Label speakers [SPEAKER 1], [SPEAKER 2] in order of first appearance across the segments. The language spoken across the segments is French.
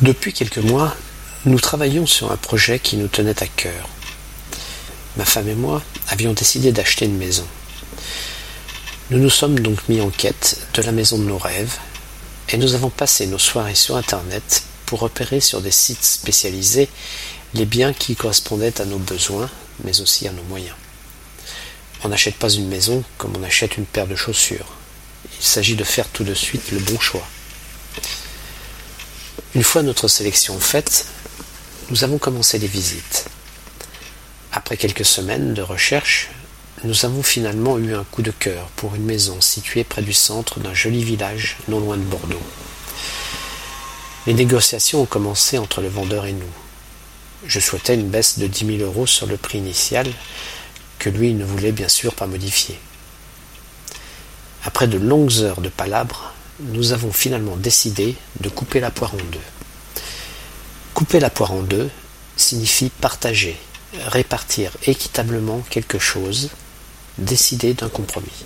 [SPEAKER 1] Depuis quelques mois, nous travaillions sur un projet qui nous tenait à cœur. Ma femme et moi avions décidé d'acheter une maison. Nous nous sommes donc mis en quête de la maison de nos rêves et nous avons passé nos soirées sur Internet pour repérer sur des sites spécialisés les biens qui correspondaient à nos besoins, mais aussi à nos moyens. On n'achète pas une maison comme on achète une paire de chaussures. Il s'agit de faire tout de suite le bon choix. Une fois notre sélection faite, nous avons commencé les visites. Après quelques semaines de recherche, nous avons finalement eu un coup de cœur pour une maison située près du centre d'un joli village non loin de Bordeaux. Les négociations ont commencé entre le vendeur et nous. Je souhaitais une baisse de 10 000 euros sur le prix initial, que lui ne voulait bien sûr pas modifier. Après de longues heures de palabres, nous avons finalement décidé de couper la poire en deux. Couper la poire en deux signifie partager, répartir équitablement quelque chose, décider d'un compromis.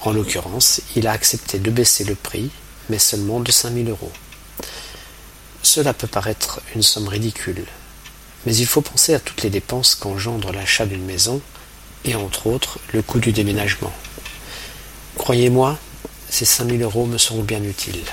[SPEAKER 1] En l'occurrence, il a accepté de baisser le prix, mais seulement de 5000 euros. Cela peut paraître une somme ridicule, mais il faut penser à toutes les dépenses qu'engendre l'achat d'une maison, et entre autres le coût du déménagement. Croyez-moi, ces 5000 euros me seront bien utiles.